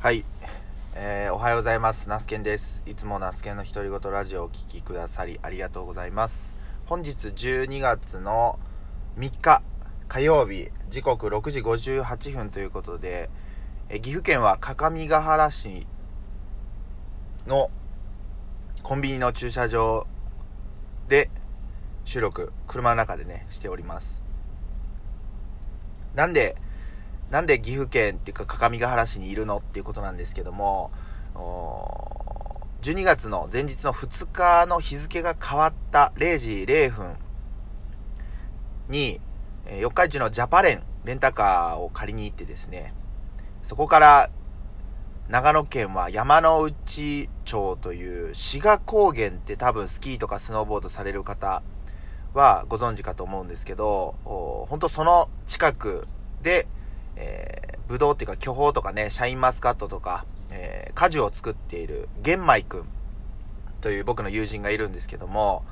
はい、えーおはようございます。ナスケンです。いつもナスケンの独り言ラジオをお聞きくださりありがとうございます。本日12月の3日火曜日、時刻6時58分ということで、えー岐阜県は各務原市のコンビニの駐車場で収録、車の中でね、しております。なんで、なんで岐阜県っていうか各務原市にいるのっていうことなんですけども、12月の前日の2日の日付が変わった0時0分に、四日市のジャパレンレンタカーを借りに行ってですね、そこから長野県は山ノ内町という志賀高原って多分スキーとかスノーボードされる方はご存知かと思うんですけど、本当その近くで、えー、ブドウっていうか巨峰とかね、シャインマスカットとか、えー果樹を作っている玄米くんという僕の友人がいるんですけども、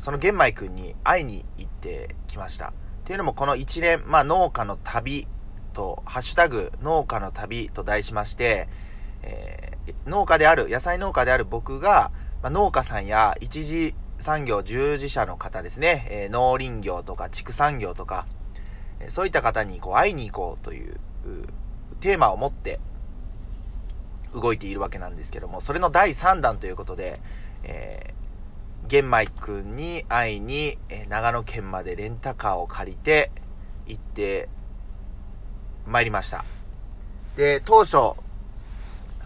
その玄米くんに会いに行ってきました。っていうのもこの一連、まあ農家の旅と、ハッシュタグ農家の旅と題しまして、えー農家である、野菜農家である僕が、まあ、農家さんや一次産業従事者の方ですね、えー農林業とか畜産業とか、そういった方にこう会いに行こうというテーマを持って動いているわけなんですけども、それの第3弾ということで、えー、玄米くんに会いに、え長野県までレンタカーを借りて行って参りました。で、当初、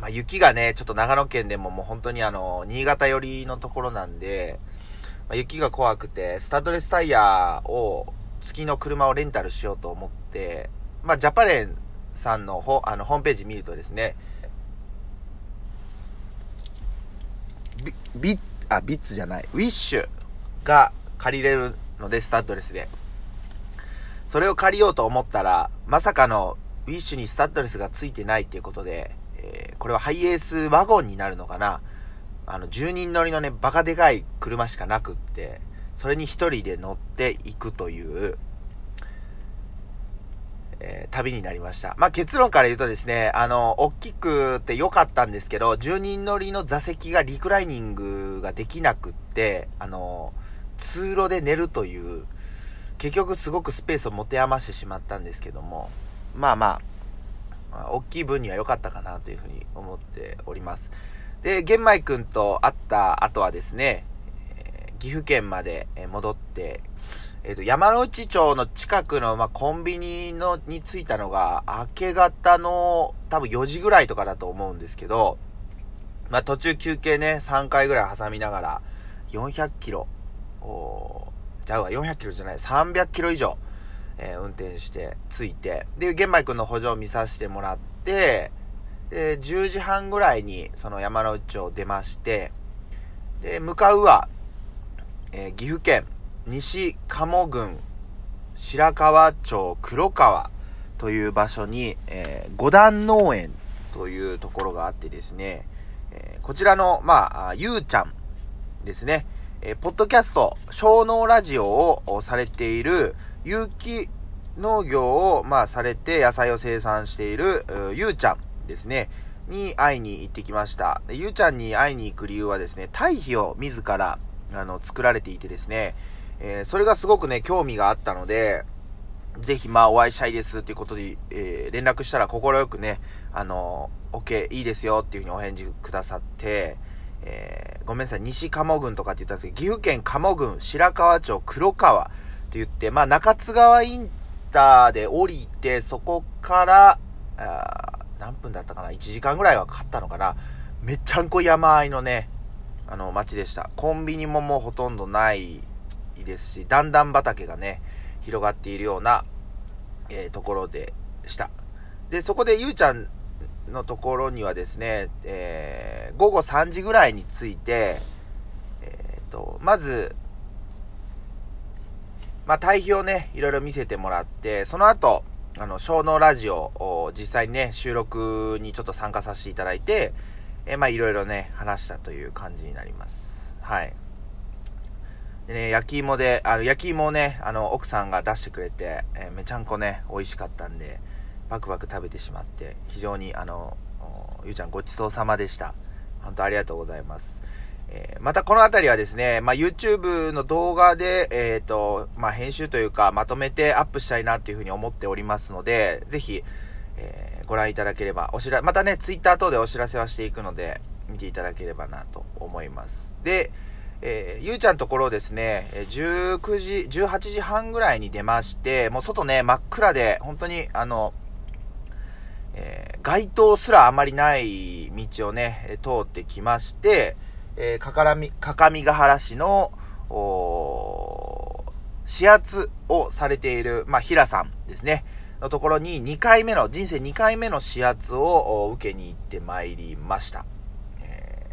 まあ、雪がね、ちょっと長野県でももう本当にあの、新潟寄りのところなんで、まあ、雪が怖くて、スタッドレスタイヤを、月の車をレンタルしようと思って、まあ、ジャパレンさんのほあのホームページ見るとですね、ビ、ビッ、あ、ビッツじゃない、ウィッシュが借りれるので、スタッドレスで。それを借りようと思ったら、まさかのウィッシュにスタッドレスが付いてないっていうことで、えーこれはハイエースワゴンになるのかなあの、10人乗りのね、バカでかい車しかなくって、それに一人で乗っていくという、えー旅になりました。まあ、結論から言うとですね、あの、大きくて良かったんですけど、10人乗りの座席がリクライニングができなくって、あの、通路で寝るという、結局すごくスペースを持て余してしまったんですけども、まあまあ、大きい分には良かったかなというふうに思っております。で、玄米くんと会った後はですね、岐阜県までえ戻って、えっ、と、山内町の近くの、まあ、コンビニの、に着いたのが、明け方の、多分4時ぐらいとかだと思うんですけど、まあ、途中休憩ね、3回ぐらい挟みながら、400キロ、おじゃあわ400キロじゃない、300キロ以上、えー運転して着いて、で、玄米くんの補助を見させてもらって、で、10時半ぐらいに、その山内町を出まして、で、向かうは、えー岐阜県西鴨郡白川町黒川という場所に、えー五段農園というところがあってですね、えーこちらの、まあ、ゆうちゃんですね、えーポッドキャスト、小農ラジオをされている、有機農業を、まあ、されて野菜を生産している、ゆうちゃんですね、に会いに行ってきました。ゆうちゃんに会いに行く理由はですね、堆肥を自ら、あの、作られていてですね、えーそれがすごくね、興味があったので、ぜひ、まあ、お会いしたいですっていうことで、えー連絡したら快くね、あの、OK、いいですよっていうふうにお返事くださって、えーごめんなさい、西鴨郡とかって言ったんですけど、岐阜県鴨郡白川町黒川って言って、まあ、中津川インターで降りて、そこから、あ何分だったかな ?1 時間ぐらいはかかったのかな？めっちゃんこ山あいのね、あの、街でした。コンビニももうほとんどないですし、段々畑がね、広がっているような、えーところでした。で、そこでゆうちゃんのところにはですね、えー午後3時ぐらいに着いて、えーと、まず、まあ、堆肥をね、いろいろ見せてもらって、その後、あの、小脳ラジオを実際にね、収録にちょっと参加させていただいて、えーまあ、いろいろね、話したという感じになります。はい。でね、焼き芋で、あの、焼き芋をね、あの、奥さんが出してくれて、えーめちゃんこね、美味しかったんで、バクバク食べてしまって、非常にあの、ゆうちゃんごちそうさまでした。本当ありがとうございます。えー、またこの辺りはですね、まあ、YouTube の動画で、えっ、ー、と、まあ、編集というか、まとめてアップしたいなっていうふうに思っておりますので、ぜひ、えー、ご覧いただければ、お知ら、またね、Twitter 等でお知らせはしていくので、見ていただければなと思います。で、えー、ゆうちゃんところですね、19時、18時半ぐらいに出まして、もう外ね、真っ暗で、本当に、あの、えー、街灯すらあまりない道をね、通ってきまして、えー、かからみ、かかみがはら市の、お視圧をされている、まあ、平さんですね、のところに2回目の、人生2回目の視圧を受けに行ってまいりました。え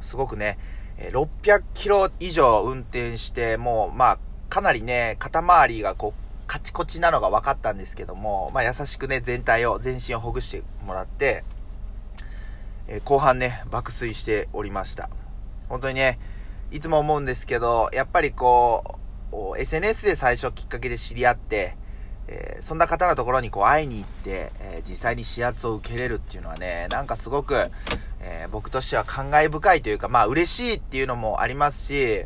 ー、すごくね、600キロ以上運転して、もう、まあ、かなりね、肩周りがこう、カチコチなのが分かったんですけども、まあ、優しくね、全体を、全身をほぐしてもらって、えー、後半ね、爆睡しておりました。本当にね、いつも思うんですけど、やっぱりこう、SNS で最初きっかけで知り合って、えー、そんな方のところにこう会いに行って、えー、実際に視圧を受けれるっていうのはね、なんかすごく、えー、僕としては感慨深いというか、まあ嬉しいっていうのもありますし、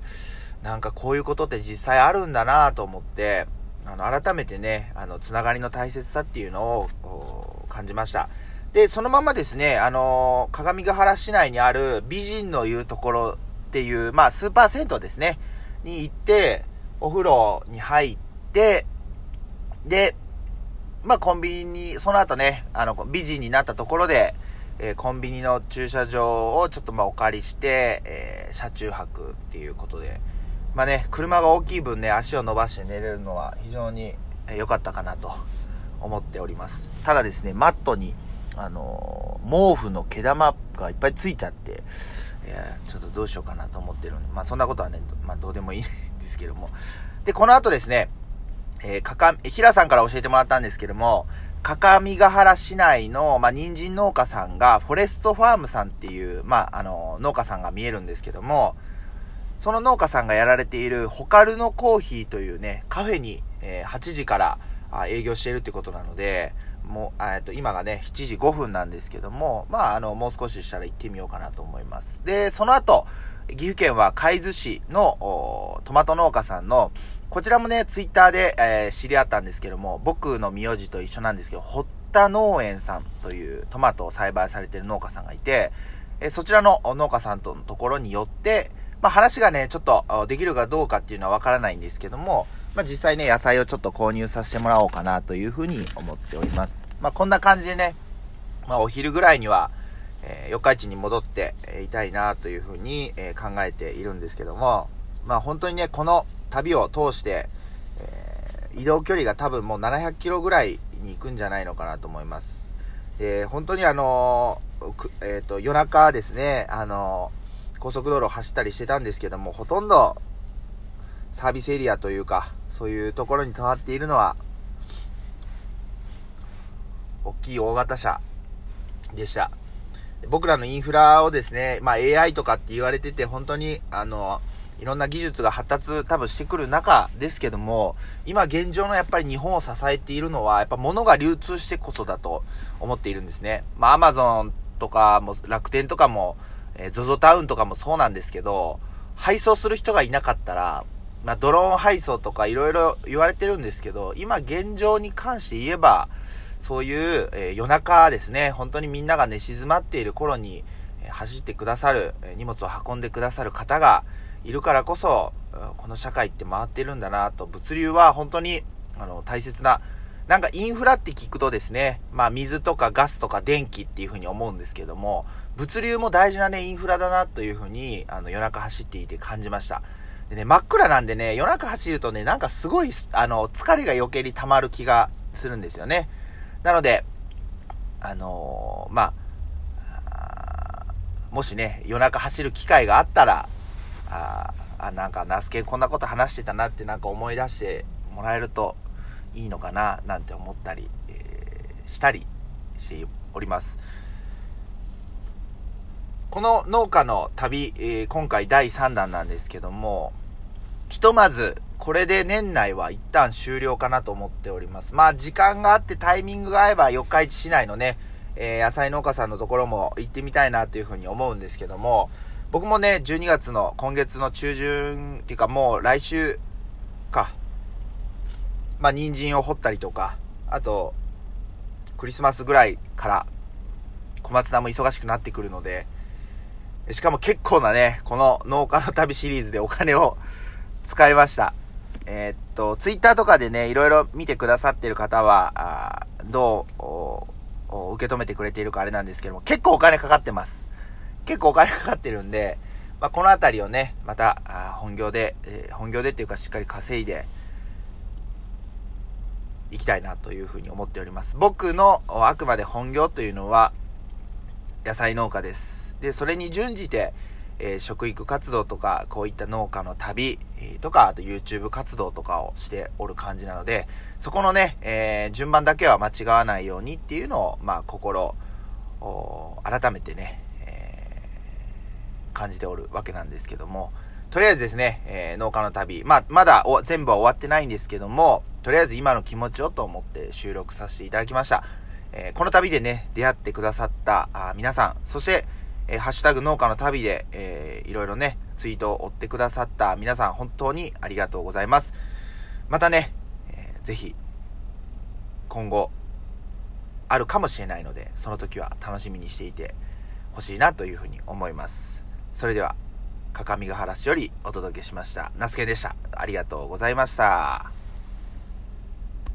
なんかこういうことって実際あるんだなと思って、あの、改めてね、あの、つながりの大切さっていうのを感じました。で、そのままですね、あの、鏡ヶ原市内にある美人の言うところっていう、まあ、スーパー銭湯ですね、に行って、お風呂に入って、で、まあ、コンビニ、その後ね、あの、美人になったところで、えー、コンビニの駐車場をちょっとまあお借りして、えー、車中泊っていうことで、まあね、車が大きい分ね、足を伸ばして寝れるのは非常に良かったかなと思っております。ただですね、マットに、あのー、毛布の毛玉がいっぱいついちゃって、いやちょっとどうしようかなと思ってるんで、まあそんなことはね、まあどうでもいいですけども。で、この後ですね、えー、かか、平さんから教えてもらったんですけども、かかみがはら市内の、まあ、人参農家さんが、フォレストファームさんっていう、まあ、あの、農家さんが見えるんですけども、その農家さんがやられているホカルノコーヒーというね、カフェに、えー、8時からあ営業しているってことなので、もう、えっと、今がね、7時5分なんですけども、まあ、あの、もう少ししたら行ってみようかなと思います。で、その後、岐阜県は海津市のトマト農家さんの、こちらもね、ツイッターで、えー、知り合ったんですけども、僕の名字と一緒なんですけど、堀田農園さんというトマトを栽培されてる農家さんがいて、えー、そちらの農家さんとのところによって、まあ、話がね、ちょっとできるかどうかっていうのはわからないんですけども、まあ、実際ね、野菜をちょっと購入させてもらおうかなというふうに思っております。まあ、こんな感じでね、まあ、お昼ぐらいには、えー、四日市に戻っていたいなというふうに、えー、考えているんですけども、まあ、本当にね、この旅を通して、えー、移動距離が多分もう700キロぐらいに行くんじゃないのかなと思います。で、本当にあのえっ、と、夜中ですね、あの高速道路を走ったりしてたんですけども、ほとんどサービスエリアというか、そういうところに止まっているのは、大きい大型車でした。僕らのインフラをですね、まあ AI とかって言われてて、本当に、あの、いろんな技術が発達多分してくる中ですけども、今現状のやっぱり日本を支えているのは、やっぱ物が流通してこそだと思っているんですね。まあ Amazon とかも楽天とかもえー、ZOZO タウンとかもそうなんですけど、配送する人がいなかったら、まあ、ドローン配送とかいろいろ言われてるんですけど、今現状に関して言えば、そういう、えー、夜中ですね、本当にみんなが寝静まっている頃に、走ってくださる、荷物を運んでくださる方がいるからこそ、この社会って回ってるんだなと、物流は本当に、あの、大切な、なんかインフラって聞くとですね、まあ水とかガスとか電気っていうふうに思うんですけども、物流も大事なね、インフラだなというふうに、あの、夜中走っていて感じました。でね、真っ暗なんでね、夜中走るとね、なんかすごい、あの、疲れが余計に溜まる気がするんですよね。なので、あのー、まあ、もしね、夜中走る機会があったら、ああ、なんか、ナスケこんなこと話してたなってなんか思い出してもらえるといいのかな、なんて思ったり、えー、したりしております。この農家の旅、えー、今回第3弾なんですけども、ひとまず、これで年内は一旦終了かなと思っております。まあ、時間があってタイミングが合えば四日市市内のね、えー、野菜農家さんのところも行ってみたいなというふうに思うんですけども、僕もね、12月の今月の中旬っていうかもう来週か、まあ、人参を掘ったりとか、あと、クリスマスぐらいから小松菜も忙しくなってくるので、しかも結構なね、この農家の旅シリーズでお金を 使いました。えー、っと、ツイッターとかでね、いろいろ見てくださってる方は、どう受け止めてくれているかあれなんですけども、結構お金かかってます。結構お金かかってるんで、まあ、このあたりをね、また、本業で、えー、本業でっていうかしっかり稼いで、いきたいなというふうに思っております。僕のあくまで本業というのは、野菜農家です。で、それに準じて、えー、食育活動とか、こういった農家の旅、えー、とか、あと YouTube 活動とかをしておる感じなので、そこのね、えー、順番だけは間違わないようにっていうのを、まあ、心、改めてね、感じておるわけなんですけども、とりあえずですね、え農家の旅、まあ、まだ全部は終わってないんですけども、とりあえず今の気持ちをと思って収録させていただきました。えこの旅でね、出会ってくださったあ皆さん、そして、えー、ハッシュタグ農家の旅で、えー、いろいろね、ツイートを追ってくださった皆さん、本当にありがとうございます。またね、えー、ぜひ、今後、あるかもしれないので、その時は楽しみにしていてほしいなというふうに思います。それでは、各務原市よりお届けしました。ナスケでした。ありがとうございました。